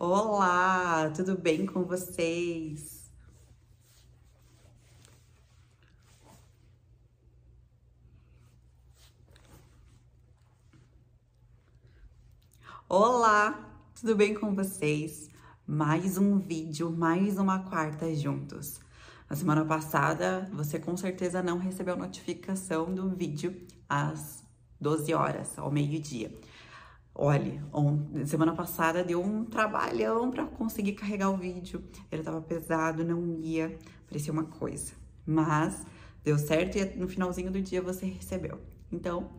Olá, tudo bem com vocês? Olá, tudo bem com vocês? Mais um vídeo, mais uma quarta juntos. Na semana passada, você com certeza não recebeu notificação do vídeo às 12 horas, ao meio-dia. Olha, semana passada deu um trabalhão para conseguir carregar o vídeo. Ele tava pesado, não ia, parecia uma coisa. Mas deu certo e no finalzinho do dia você recebeu. Então,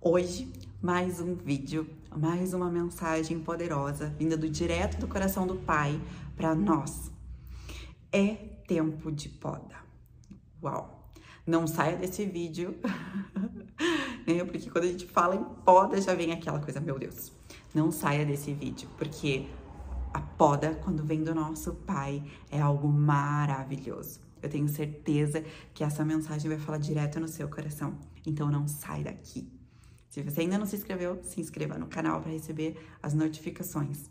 hoje, mais um vídeo, mais uma mensagem poderosa vinda do direto do coração do Pai para nós. É tempo de poda. Uau! Não saia desse vídeo né? Porque quando a gente fala em poda, já vem aquela coisa, meu Deus, não saia desse vídeo, porque a poda, quando vem do nosso pai, é algo maravilhoso. Eu tenho certeza que essa mensagem vai falar direto no seu coração. Então não sai daqui. Se você ainda não se inscreveu, se inscreva no canal para receber as notificações.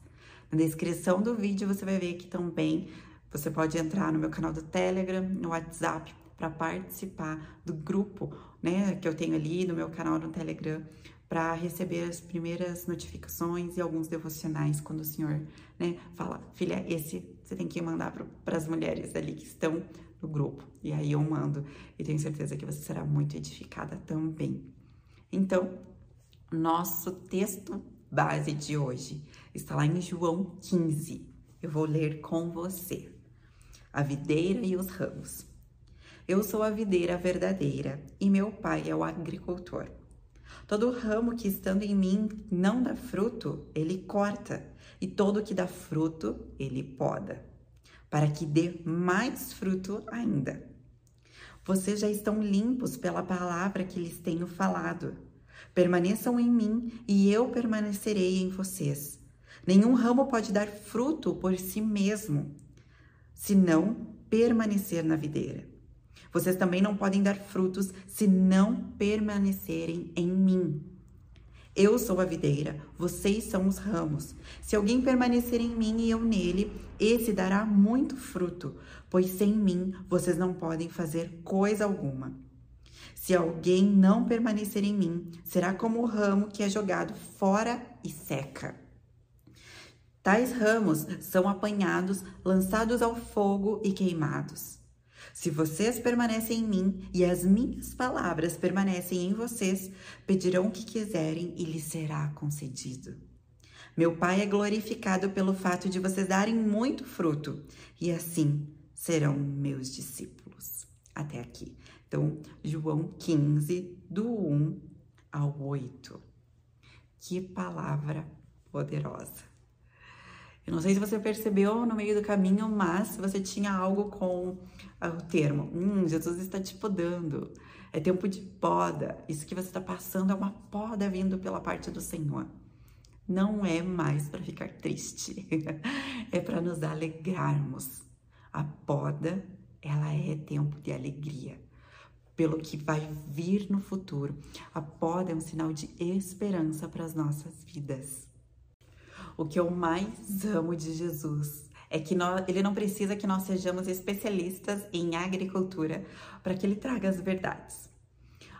Na descrição do vídeo você vai ver que também você pode entrar no meu canal do Telegram, no WhatsApp, para participar do grupo, né, que eu tenho ali no meu canal no Telegram, para receber as primeiras notificações e alguns devocionais quando o Senhor, né, fala, filha, esse você tem que mandar para as mulheres ali que estão no grupo. E aí eu mando e tenho certeza que você será muito edificada também. Então, nosso texto base de hoje está lá em João 15. Eu vou ler com você. A videira e os ramos. Eu sou a videira verdadeira e meu pai é o agricultor. Todo ramo que estando em mim não dá fruto, ele corta, e todo que dá fruto, ele poda, para que dê mais fruto ainda. Vocês já estão limpos pela palavra que lhes tenho falado. Permaneçam em mim e eu permanecerei em vocês. Nenhum ramo pode dar fruto por si mesmo, se não permanecer na videira. Vocês também não podem dar frutos se não permanecerem em mim. Eu sou a videira, vocês são os ramos. Se alguém permanecer em mim e eu nele, esse dará muito fruto, pois sem mim vocês não podem fazer coisa alguma. Se alguém não permanecer em mim, será como o ramo que é jogado fora e seca. Tais ramos são apanhados, lançados ao fogo e queimados. Se vocês permanecem em mim e as minhas palavras permanecem em vocês, pedirão o que quiserem e lhes será concedido. Meu Pai é glorificado pelo fato de vocês darem muito fruto, e assim serão meus discípulos. Até aqui. Então, João 15, do 1 ao 8. Que palavra poderosa. Eu não sei se você percebeu no meio do caminho, mas você tinha algo com o termo, hum, Jesus está te podando, é tempo de poda, isso que você está passando é uma poda vindo pela parte do Senhor. Não é mais para ficar triste, é para nos alegrarmos. A poda, ela é tempo de alegria pelo que vai vir no futuro. A poda é um sinal de esperança para as nossas vidas. O que eu mais amo de Jesus é que nós, ele não precisa que nós sejamos especialistas em agricultura para que ele traga as verdades.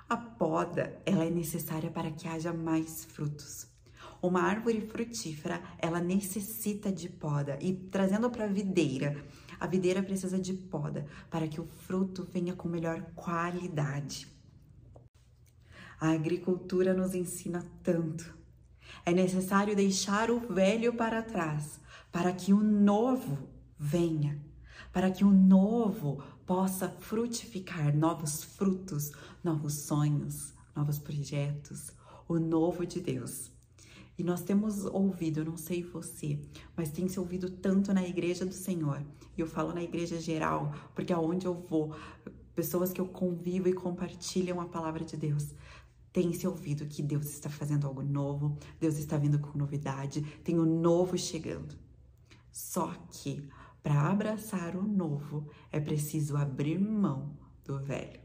A poda, ela é necessária para que haja mais frutos. Uma árvore frutífera, ela necessita de poda e trazendo para a videira, a videira precisa de poda para que o fruto venha com melhor qualidade. A agricultura nos ensina tanto é necessário deixar o velho para trás para que o novo venha, para que o novo possa frutificar novos frutos, novos sonhos, novos projetos, o novo de Deus. E nós temos ouvido, eu não sei você, mas tem se ouvido tanto na igreja do Senhor. E eu falo na igreja geral, porque aonde eu vou, pessoas que eu convivo e compartilham a palavra de Deus, tem se ouvido que Deus está fazendo algo novo, Deus está vindo com novidade, tem o novo chegando. Só que para abraçar o novo é preciso abrir mão do velho.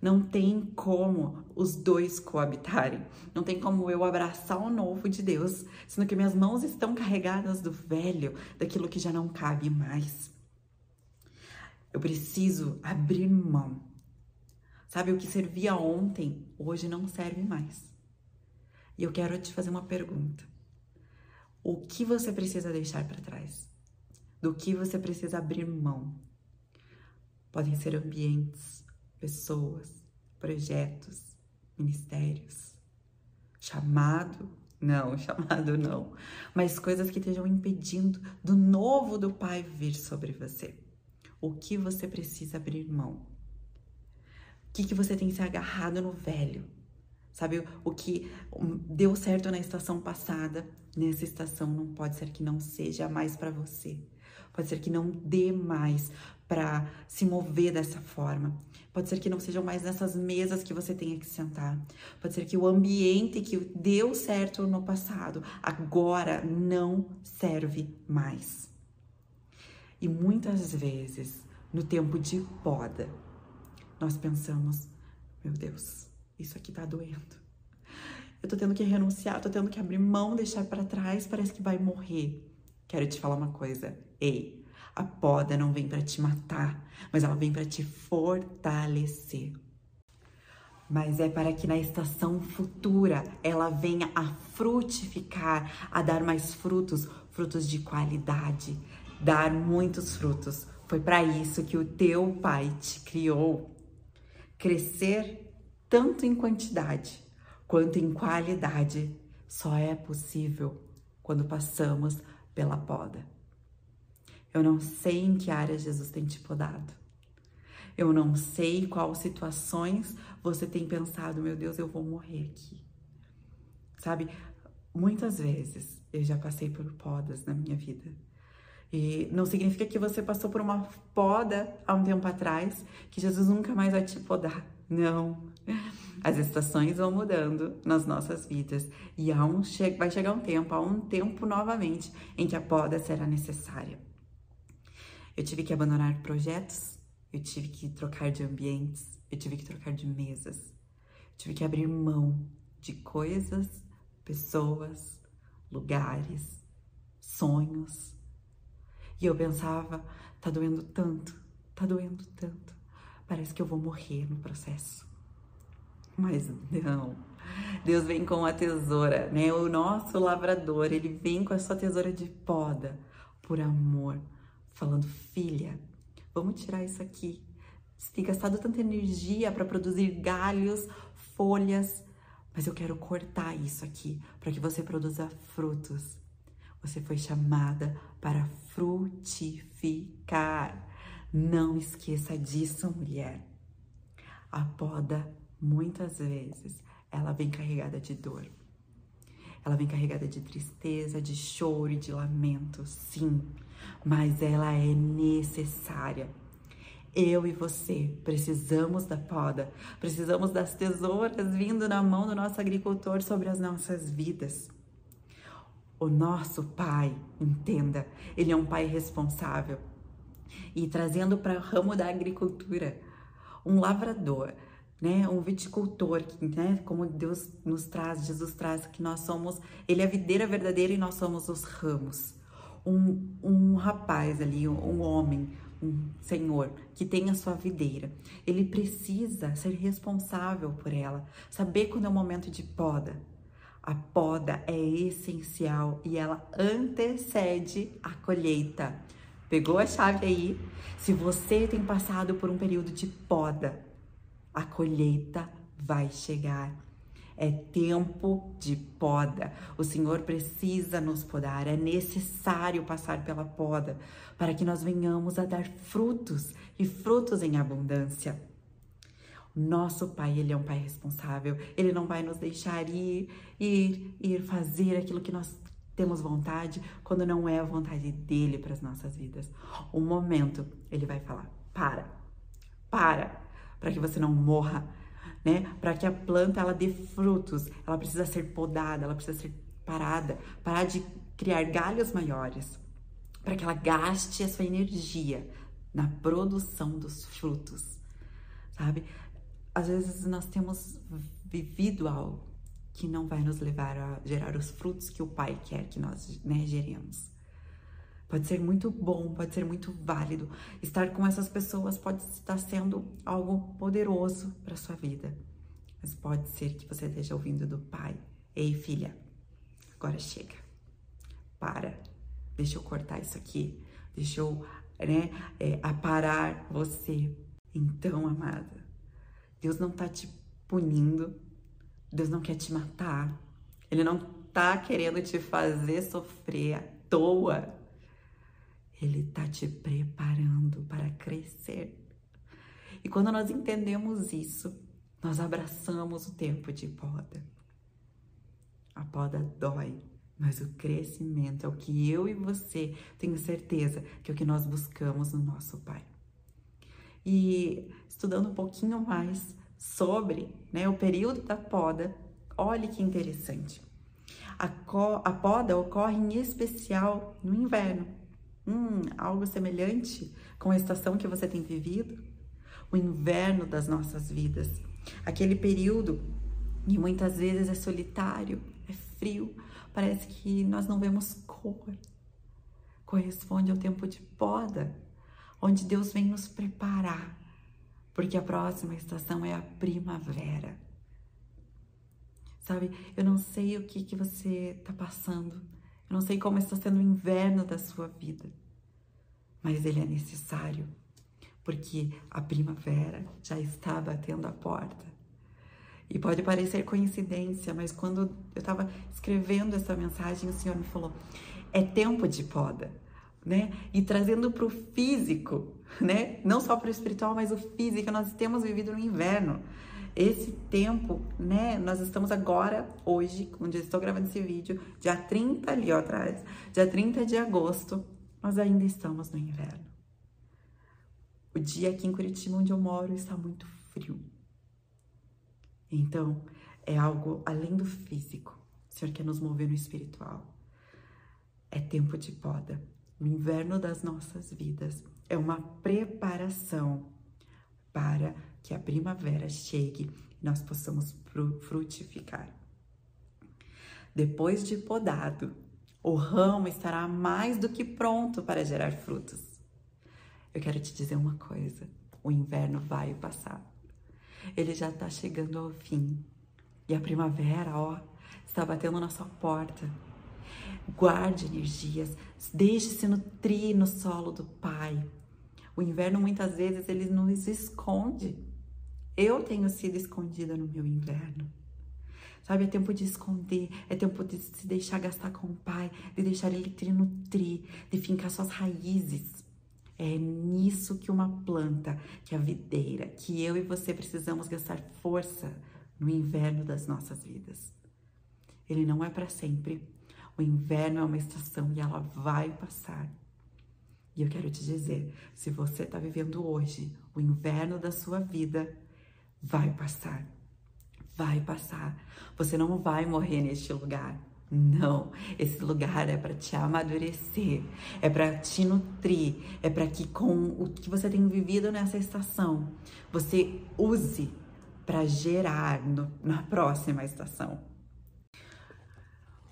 Não tem como os dois coabitarem. Não tem como eu abraçar o novo de Deus, sendo que minhas mãos estão carregadas do velho, daquilo que já não cabe mais. Eu preciso abrir mão. Sabe, o que servia ontem, hoje não serve mais. E eu quero te fazer uma pergunta. O que você precisa deixar para trás? Do que você precisa abrir mão? Podem ser ambientes, pessoas, projetos, ministérios, chamado, não, chamado não, mas coisas que estejam impedindo do novo do Pai vir sobre você. O que você precisa abrir mão? O que, que você tem se agarrado no velho? Sabe, o que deu certo na estação passada, nessa estação não pode ser que não seja mais para você. Pode ser que não dê mais para se mover dessa forma. Pode ser que não sejam mais nessas mesas que você tenha que sentar. Pode ser que o ambiente que deu certo no passado agora não serve mais. E muitas vezes, no tempo de poda, nós pensamos: meu Deus, isso aqui tá doendo. Eu tô tendo que renunciar, tô tendo que abrir mão, deixar para trás, parece que vai morrer. Quero te falar uma coisa. Ei, a poda não vem para te matar, mas ela vem para te fortalecer. Mas é para que na estação futura ela venha a frutificar, a dar mais frutos, frutos de qualidade, dar muitos frutos. Foi para isso que o teu pai te criou. Crescer tanto em quantidade quanto em qualidade só é possível quando passamos pela poda. Eu não sei em que área Jesus tem te podado. Eu não sei quais situações você tem pensado, meu Deus, eu vou morrer aqui. Sabe, muitas vezes eu já passei por podas na minha vida. E não significa que você passou por uma poda há um tempo atrás, que Jesus nunca mais vai te podar. Não. As estações vão mudando nas nossas vidas e há um che vai chegar um tempo, há um tempo novamente em que a poda será necessária. Eu tive que abandonar projetos, eu tive que trocar de ambientes, eu tive que trocar de mesas, eu tive que abrir mão de coisas, pessoas, lugares, sonhos. E eu pensava, tá doendo tanto, tá doendo tanto. Parece que eu vou morrer no processo. Mas não. Deus vem com a tesoura, né? O nosso lavrador, ele vem com a sua tesoura de poda por amor, falando: "Filha, vamos tirar isso aqui. Tem gastado tanta energia para produzir galhos, folhas, mas eu quero cortar isso aqui para que você produza frutos. Você foi chamada para frutificar. Não esqueça disso, mulher. A poda muitas vezes ela vem carregada de dor. Ela vem carregada de tristeza, de choro e de lamento, sim, mas ela é necessária. Eu e você precisamos da poda, precisamos das tesouras vindo na mão do nosso agricultor sobre as nossas vidas. O nosso pai, entenda, ele é um pai responsável. E trazendo para o ramo da agricultura, um lavrador, né, um viticultor, né, como Deus nos traz, Jesus traz, que nós somos, ele é a videira verdadeira e nós somos os ramos. Um, um rapaz ali, um homem, um senhor que tem a sua videira, ele precisa ser responsável por ela, saber quando é o momento de poda. A poda é essencial e ela antecede a colheita. Pegou a chave aí? Se você tem passado por um período de poda, a colheita vai chegar. É tempo de poda. O Senhor precisa nos podar, é necessário passar pela poda para que nós venhamos a dar frutos e frutos em abundância. Nosso Pai, Ele é um Pai responsável, Ele não vai nos deixar ir, ir, ir fazer aquilo que nós temos vontade quando não é a vontade dele para as nossas vidas. Um momento, Ele vai falar: para, para, para que você não morra, né? Para que a planta ela dê frutos, ela precisa ser podada, ela precisa ser parada, parar de criar galhos maiores, para que ela gaste a sua energia na produção dos frutos, sabe? às vezes nós temos vivido algo que não vai nos levar a gerar os frutos que o Pai quer que nós né, geremos. Pode ser muito bom, pode ser muito válido. Estar com essas pessoas pode estar sendo algo poderoso para sua vida. Mas pode ser que você esteja ouvindo do pai: Ei, filha, agora chega. Para. Deixa eu cortar isso aqui. Deixa eu né, é, aparar você. Então, amada, Deus não tá te punindo. Deus não quer te matar. Ele não tá querendo te fazer sofrer à toa. Ele está te preparando para crescer. E quando nós entendemos isso, nós abraçamos o tempo de poda. A poda dói, mas o crescimento é o que eu e você tenho certeza que é o que nós buscamos no nosso Pai. E estudando um pouquinho mais sobre né, o período da poda, olhe que interessante. A, a poda ocorre em especial no inverno Hum, algo semelhante com a estação que você tem vivido? O inverno das nossas vidas. Aquele período que muitas vezes é solitário, é frio, parece que nós não vemos cor. Corresponde ao tempo de poda, onde Deus vem nos preparar, porque a próxima estação é a primavera. Sabe, eu não sei o que, que você está passando, eu não sei como está sendo o inverno da sua vida, mas ele é necessário, porque a primavera já está batendo a porta. E pode parecer coincidência, mas quando eu estava escrevendo essa mensagem, o Senhor me falou: é tempo de poda, né? E trazendo para o físico, né? Não só para o espiritual, mas o físico. Nós temos vivido no inverno. Esse tempo, né? Nós estamos agora, hoje, onde eu estou gravando esse vídeo, dia 30 ali ó, atrás, dia 30 de agosto, nós ainda estamos no inverno. O dia aqui em Curitiba, onde eu moro, está muito frio. Então, é algo além do físico. O Senhor quer nos mover no espiritual. É tempo de poda. O inverno das nossas vidas é uma preparação para que a primavera chegue e nós possamos frutificar. Depois de podado, o ramo estará mais do que pronto para gerar frutos. Eu quero te dizer uma coisa: o inverno vai passar. Ele já está chegando ao fim. E a primavera, ó, está batendo na sua porta. Guarde energias, deixe-se nutrir no solo do Pai. O inverno muitas vezes ele nos esconde. Eu tenho sido escondida no meu inverno. Sabe, é tempo de esconder, é tempo de se deixar gastar com o pai, de deixar ele te nutrir, de fincar suas raízes. É nisso que uma planta, que a videira, que eu e você precisamos gastar força no inverno das nossas vidas. Ele não é para sempre. O inverno é uma estação e ela vai passar. E eu quero te dizer, se você está vivendo hoje o inverno da sua vida, vai passar vai passar. Você não vai morrer neste lugar. Não, esse lugar é para te amadurecer, é para te nutrir, é para que com o que você tem vivido nessa estação, você use para gerar no, na próxima estação.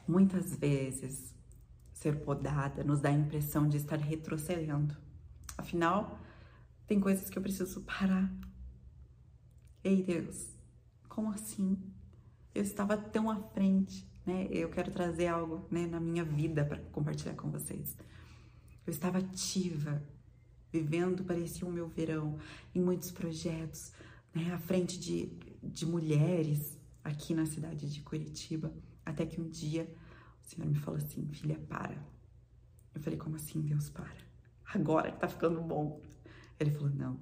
Muitas vezes, ser podada nos dá a impressão de estar retrocedendo. Afinal, tem coisas que eu preciso parar. Ei, Deus, como assim? Eu estava tão à frente, né? Eu quero trazer algo, né, na minha vida para compartilhar com vocês. Eu estava ativa, vivendo, parecia o meu verão, em muitos projetos, né, à frente de, de mulheres aqui na cidade de Curitiba, até que um dia o Senhor me falou assim, filha, para. Eu falei, como assim, Deus, para? Agora que tá ficando bom. Ele falou, não,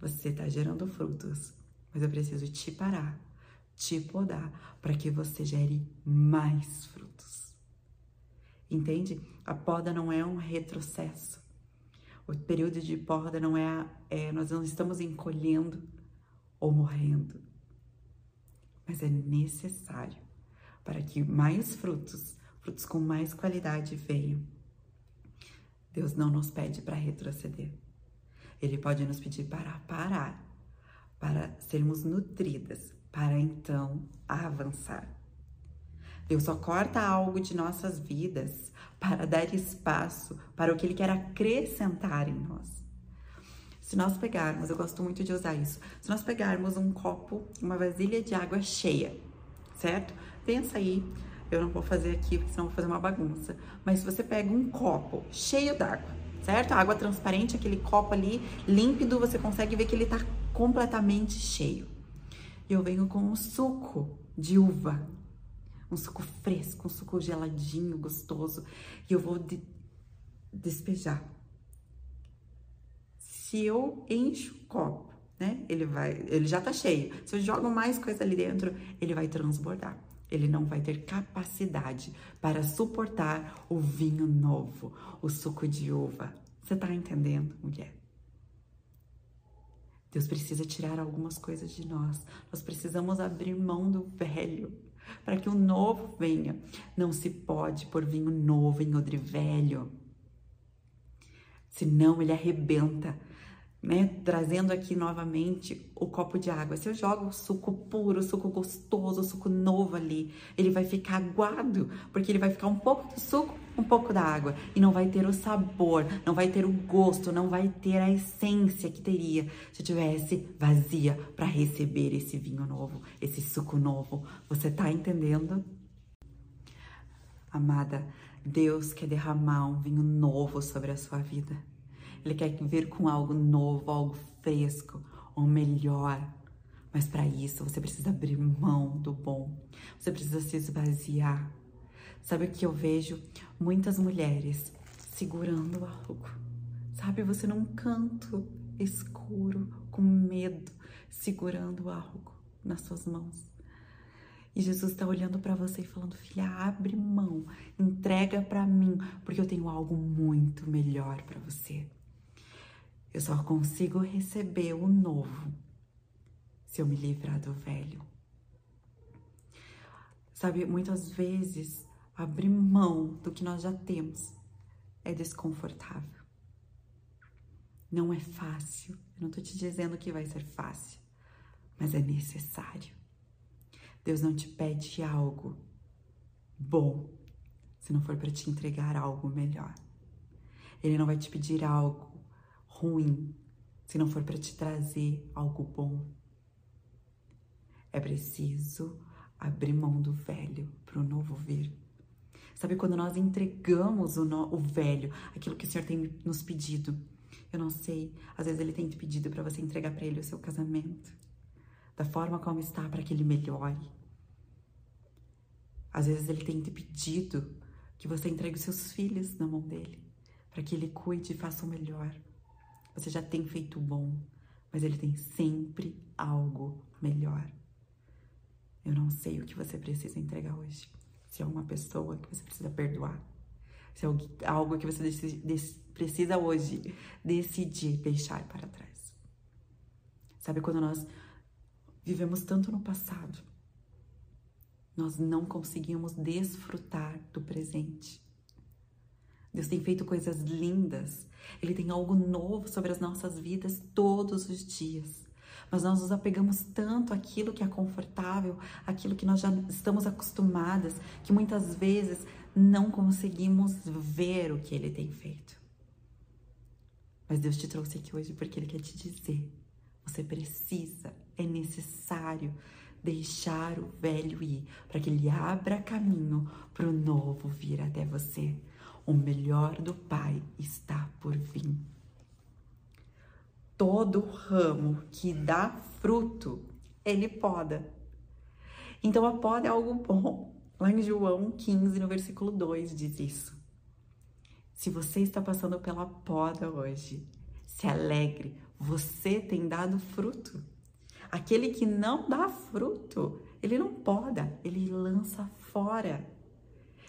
você tá gerando frutos mas eu preciso te parar, te podar, para que você gere mais frutos. Entende? A poda não é um retrocesso. O período de poda não é, é nós não estamos encolhendo ou morrendo, mas é necessário para que mais frutos, frutos com mais qualidade venham. Deus não nos pede para retroceder. Ele pode nos pedir para parar para sermos nutridas, para então avançar. Deus só corta algo de nossas vidas para dar espaço para o que Ele quer acrescentar em nós. Se nós pegarmos, eu gosto muito de usar isso, se nós pegarmos um copo, uma vasilha de água cheia, certo? Pensa aí, eu não vou fazer aqui, porque senão vou fazer uma bagunça, mas se você pega um copo cheio d'água, certo? água transparente, aquele copo ali límpido, você consegue ver que ele tá completamente cheio. Eu venho com um suco de uva, um suco fresco, um suco geladinho, gostoso, e eu vou de despejar se eu encho o copo, né? Ele vai, ele já tá cheio. Se eu jogo mais coisa ali dentro, ele vai transbordar. Ele não vai ter capacidade para suportar o vinho novo, o suco de uva. Você tá entendendo, mulher? Deus precisa tirar algumas coisas de nós. Nós precisamos abrir mão do velho para que o novo venha. Não se pode pôr vinho novo em odre velho. Senão ele arrebenta né, trazendo aqui novamente o copo de água. Se eu jogo suco puro, suco gostoso, suco novo ali, ele vai ficar aguado, porque ele vai ficar um pouco do suco, um pouco da água, e não vai ter o sabor, não vai ter o gosto, não vai ter a essência que teria se tivesse vazia para receber esse vinho novo, esse suco novo. Você tá entendendo? Amada, Deus quer derramar um vinho novo sobre a sua vida. Ele quer vir com algo novo, algo fresco, ou melhor. Mas para isso você precisa abrir mão do bom. Você precisa se esvaziar. Sabe o que eu vejo? Muitas mulheres segurando algo. Sabe, você num canto escuro, com medo, segurando algo nas suas mãos. E Jesus está olhando para você e falando: filha, abre mão, entrega para mim, porque eu tenho algo muito melhor para você. Eu só consigo receber o novo se eu me livrar do velho. Sabe, muitas vezes abrir mão do que nós já temos é desconfortável. Não é fácil. Eu não estou te dizendo que vai ser fácil, mas é necessário. Deus não te pede algo bom se não for para te entregar algo melhor. Ele não vai te pedir algo ruim se não for para te trazer algo bom. É preciso abrir mão do velho para o novo vir. Sabe quando nós entregamos o, no, o velho, aquilo que o Senhor tem nos pedido? Eu não sei, às vezes ele tem te pedido para você entregar para ele o seu casamento, da forma como está, para que ele melhore. Às vezes ele tem te pedido que você entregue os seus filhos na mão dele, para que ele cuide e faça o melhor. Você já tem feito bom, mas ele tem sempre algo melhor. Eu não sei o que você precisa entregar hoje. Se é uma pessoa que você precisa perdoar, se é algo que você precisa hoje decidir deixar para trás. Sabe quando nós vivemos tanto no passado, nós não conseguimos desfrutar do presente. Deus tem feito coisas lindas. Ele tem algo novo sobre as nossas vidas todos os dias. Mas nós nos apegamos tanto àquilo que é confortável, àquilo que nós já estamos acostumadas, que muitas vezes não conseguimos ver o que ele tem feito. Mas Deus te trouxe aqui hoje porque ele quer te dizer: você precisa, é necessário deixar o velho ir, para que ele abra caminho para o novo vir até você. O melhor do Pai está por vir. Todo ramo que dá fruto, ele poda. Então a poda é algo bom. Lá em João 15, no versículo 2, diz isso. Se você está passando pela poda hoje, se alegre, você tem dado fruto. Aquele que não dá fruto, ele não poda, ele lança fora.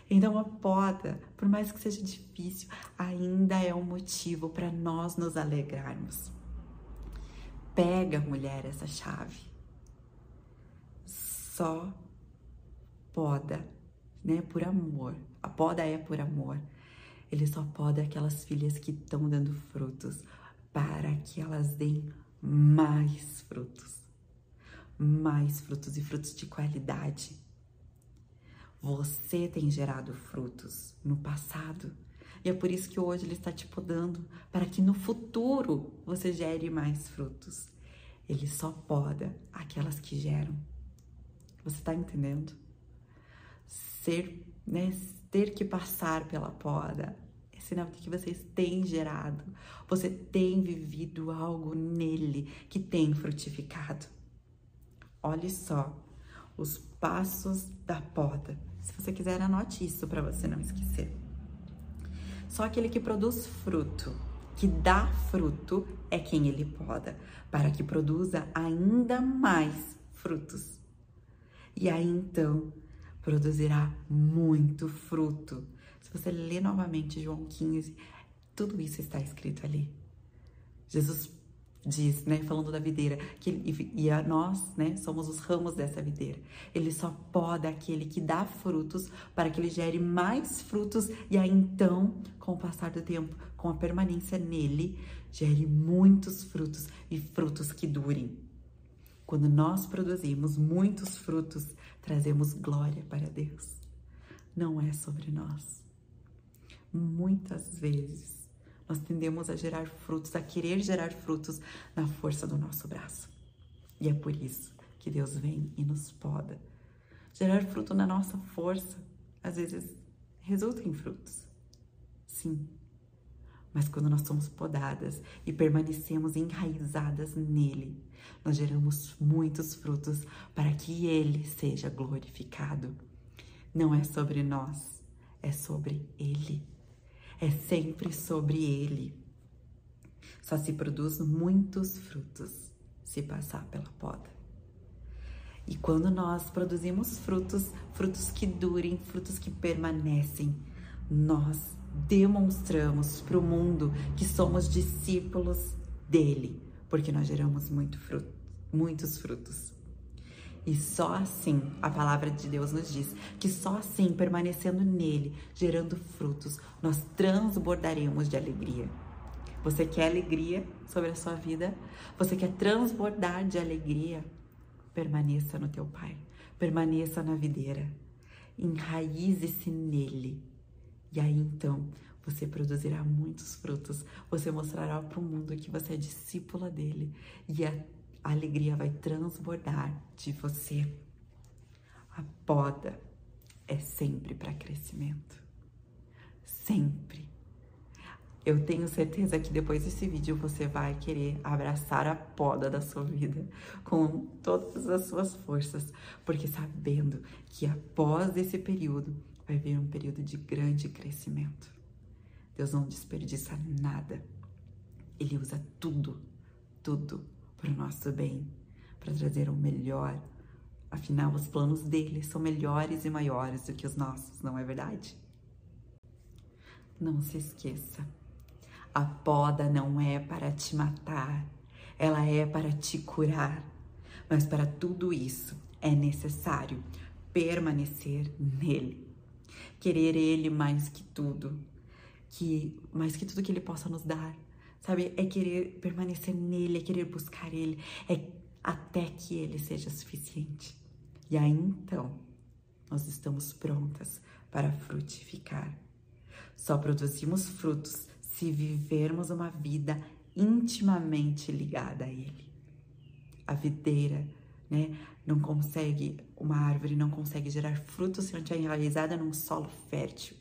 Então a poda, por mais que seja difícil, ainda é um motivo para nós nos alegrarmos. Pega, mulher, essa chave. Só poda, né, por amor. A poda é por amor. Ele só poda aquelas filhas que estão dando frutos para que elas deem mais frutos. Mais frutos e frutos de qualidade. Você tem gerado frutos no passado. E é por isso que hoje ele está te podando, para que no futuro você gere mais frutos. Ele só poda aquelas que geram. Você está entendendo? Ser, né, ter que passar pela poda é sinal de que vocês têm gerado, você tem vivido algo nele que tem frutificado. Olhe só os passos da poda. Se você quiser, anote isso para você não esquecer. Só aquele que produz fruto, que dá fruto, é quem ele poda, para que produza ainda mais frutos. E aí então produzirá muito fruto. Se você ler novamente João 15, tudo isso está escrito ali. Jesus diz, né, falando da videira, que e a nós, né, somos os ramos dessa videira. Ele só poda aquele que dá frutos para que ele gere mais frutos e aí então, com o passar do tempo, com a permanência nele, gere muitos frutos e frutos que durem. Quando nós produzimos muitos frutos, trazemos glória para Deus. Não é sobre nós. Muitas vezes nós tendemos a gerar frutos, a querer gerar frutos na força do nosso braço. E é por isso que Deus vem e nos poda. Gerar fruto na nossa força, às vezes, resulta em frutos. Sim. Mas quando nós somos podadas e permanecemos enraizadas nele, nós geramos muitos frutos para que ele seja glorificado. Não é sobre nós, é sobre ele é sempre sobre ele. Só se produz muitos frutos se passar pela poda. E quando nós produzimos frutos, frutos que durem, frutos que permanecem, nós demonstramos para o mundo que somos discípulos dele, porque nós geramos muito fruto, muitos frutos. E só assim, a palavra de Deus nos diz que só assim, permanecendo nele, gerando frutos, nós transbordaremos de alegria. Você quer alegria sobre a sua vida? Você quer transbordar de alegria? Permaneça no teu Pai, permaneça na videira, enraize-se nele. E aí então você produzirá muitos frutos, você mostrará para o mundo que você é discípula dele e a a alegria vai transbordar de você. A poda é sempre para crescimento. Sempre. Eu tenho certeza que depois desse vídeo você vai querer abraçar a poda da sua vida com todas as suas forças, porque sabendo que após esse período vai vir um período de grande crescimento. Deus não desperdiça nada. Ele usa tudo, tudo para o nosso bem, para trazer o melhor. Afinal, os planos dele são melhores e maiores do que os nossos, não é verdade? Não se esqueça, a poda não é para te matar, ela é para te curar. Mas para tudo isso é necessário permanecer nele, querer ele mais que tudo, que mais que tudo que ele possa nos dar, sabe? É querer permanecer nele, é querer buscar ele, é até que ele seja suficiente. E aí então, nós estamos prontas para frutificar. Só produzimos frutos se vivermos uma vida intimamente ligada a ele. A videira, né, não consegue, uma árvore não consegue gerar frutos se não estiver enraizada num solo fértil.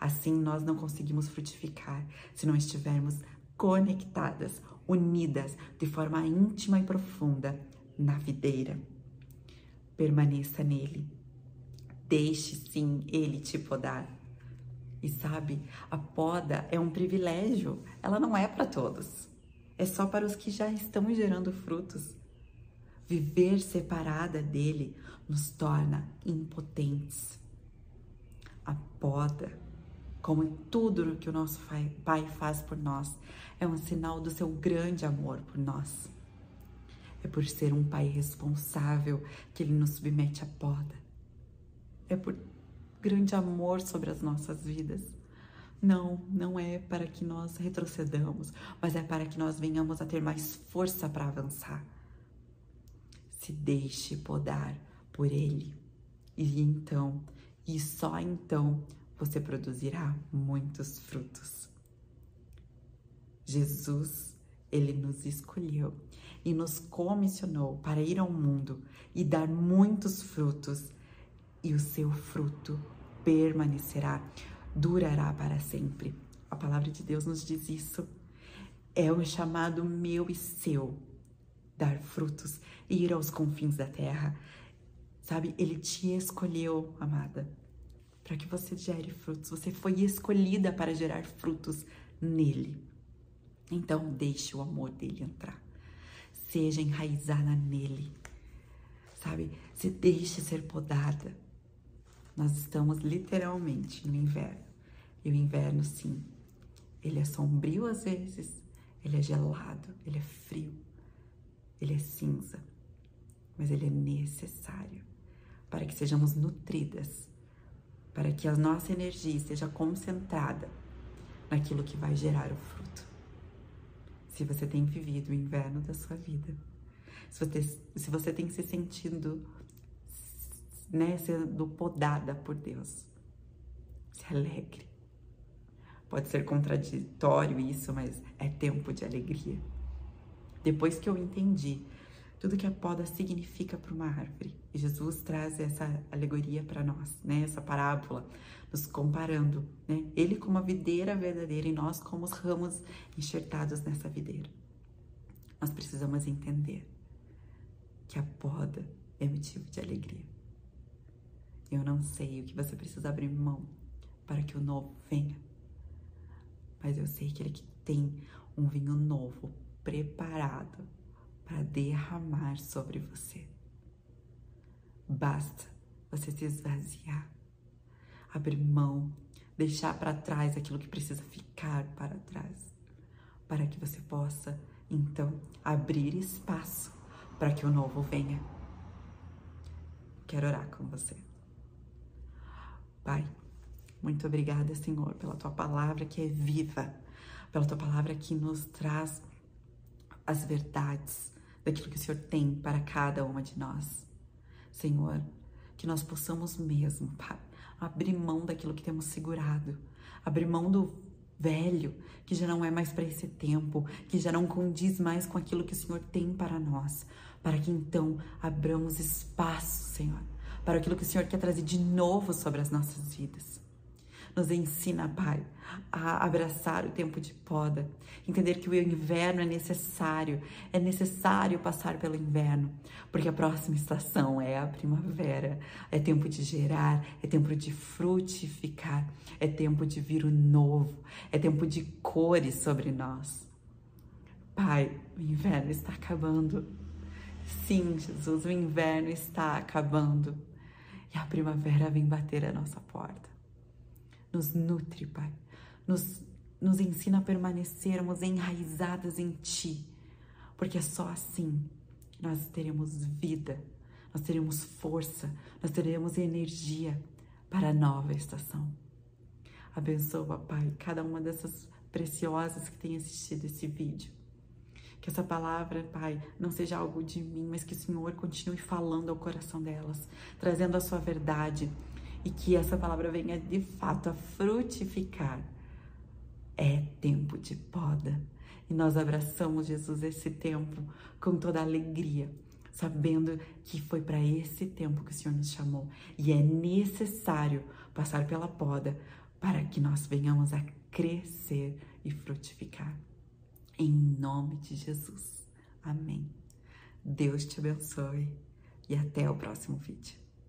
Assim, nós não conseguimos frutificar se não estivermos conectadas, unidas de forma íntima e profunda na videira. Permaneça nele. Deixe sim ele te podar. E sabe, a poda é um privilégio, ela não é para todos. É só para os que já estão gerando frutos. Viver separada dele nos torna impotentes. A poda como em tudo que o nosso Pai faz por nós, é um sinal do seu grande amor por nós. É por ser um Pai responsável que Ele nos submete à poda. É por grande amor sobre as nossas vidas. Não, não é para que nós retrocedamos, mas é para que nós venhamos a ter mais força para avançar. Se deixe podar por Ele. E então, e só então, você produzirá muitos frutos. Jesus, ele nos escolheu e nos comissionou para ir ao mundo e dar muitos frutos, e o seu fruto permanecerá, durará para sempre. A palavra de Deus nos diz isso. É o chamado meu e seu dar frutos e ir aos confins da terra. Sabe, ele te escolheu, amada, para que você gere frutos. Você foi escolhida para gerar frutos nele. Então, deixe o amor dele entrar. Seja enraizada nele. Sabe? Se deixe ser podada. Nós estamos literalmente no inverno. E o inverno, sim, ele é sombrio às vezes, ele é gelado, ele é frio, ele é cinza, mas ele é necessário para que sejamos nutridas, para que a nossa energia seja concentrada naquilo que vai gerar o fruto. Se você tem vivido o inverno da sua vida, se você, se você tem se sentido né, sendo podada por Deus, se alegre. Pode ser contraditório isso, mas é tempo de alegria. Depois que eu entendi tudo que a poda significa para uma árvore, e Jesus traz essa alegoria para nós, né? Essa parábola, nos comparando, né? Ele como a videira verdadeira e nós como os ramos enxertados nessa videira. Nós precisamos entender que a poda é motivo de alegria. Eu não sei o que você precisa abrir mão para que o novo venha, mas eu sei que ele tem um vinho novo preparado para derramar sobre você. Basta você se esvaziar, abrir mão, deixar para trás aquilo que precisa ficar para trás, para que você possa então abrir espaço para que o novo venha. Quero orar com você. Pai, muito obrigada, Senhor, pela tua palavra que é viva, pela tua palavra que nos traz as verdades daquilo que o Senhor tem para cada uma de nós. Senhor, que nós possamos mesmo, Pai, abrir mão daquilo que temos segurado, abrir mão do velho, que já não é mais para esse tempo, que já não condiz mais com aquilo que o Senhor tem para nós, para que então abramos espaço, Senhor, para aquilo que o Senhor quer trazer de novo sobre as nossas vidas. Nos ensina, Pai, a abraçar o tempo de poda, entender que o inverno é necessário, é necessário passar pelo inverno, porque a próxima estação é a primavera, é tempo de gerar, é tempo de frutificar, é tempo de vir o novo, é tempo de cores sobre nós. Pai, o inverno está acabando. Sim, Jesus, o inverno está acabando e a primavera vem bater a nossa porta nos nutre, Pai. Nos, nos ensina a permanecermos enraizadas em Ti, porque é só assim que nós teremos vida, nós teremos força, nós teremos energia para a nova estação. Abençoa, Pai, cada uma dessas preciosas que tem assistido esse vídeo. Que essa palavra, Pai, não seja algo de mim, mas que o Senhor continue falando ao coração delas, trazendo a sua verdade, e que essa palavra venha de fato a frutificar. É tempo de poda. E nós abraçamos, Jesus, esse tempo com toda alegria, sabendo que foi para esse tempo que o Senhor nos chamou. E é necessário passar pela poda para que nós venhamos a crescer e frutificar. Em nome de Jesus. Amém. Deus te abençoe e até o próximo vídeo.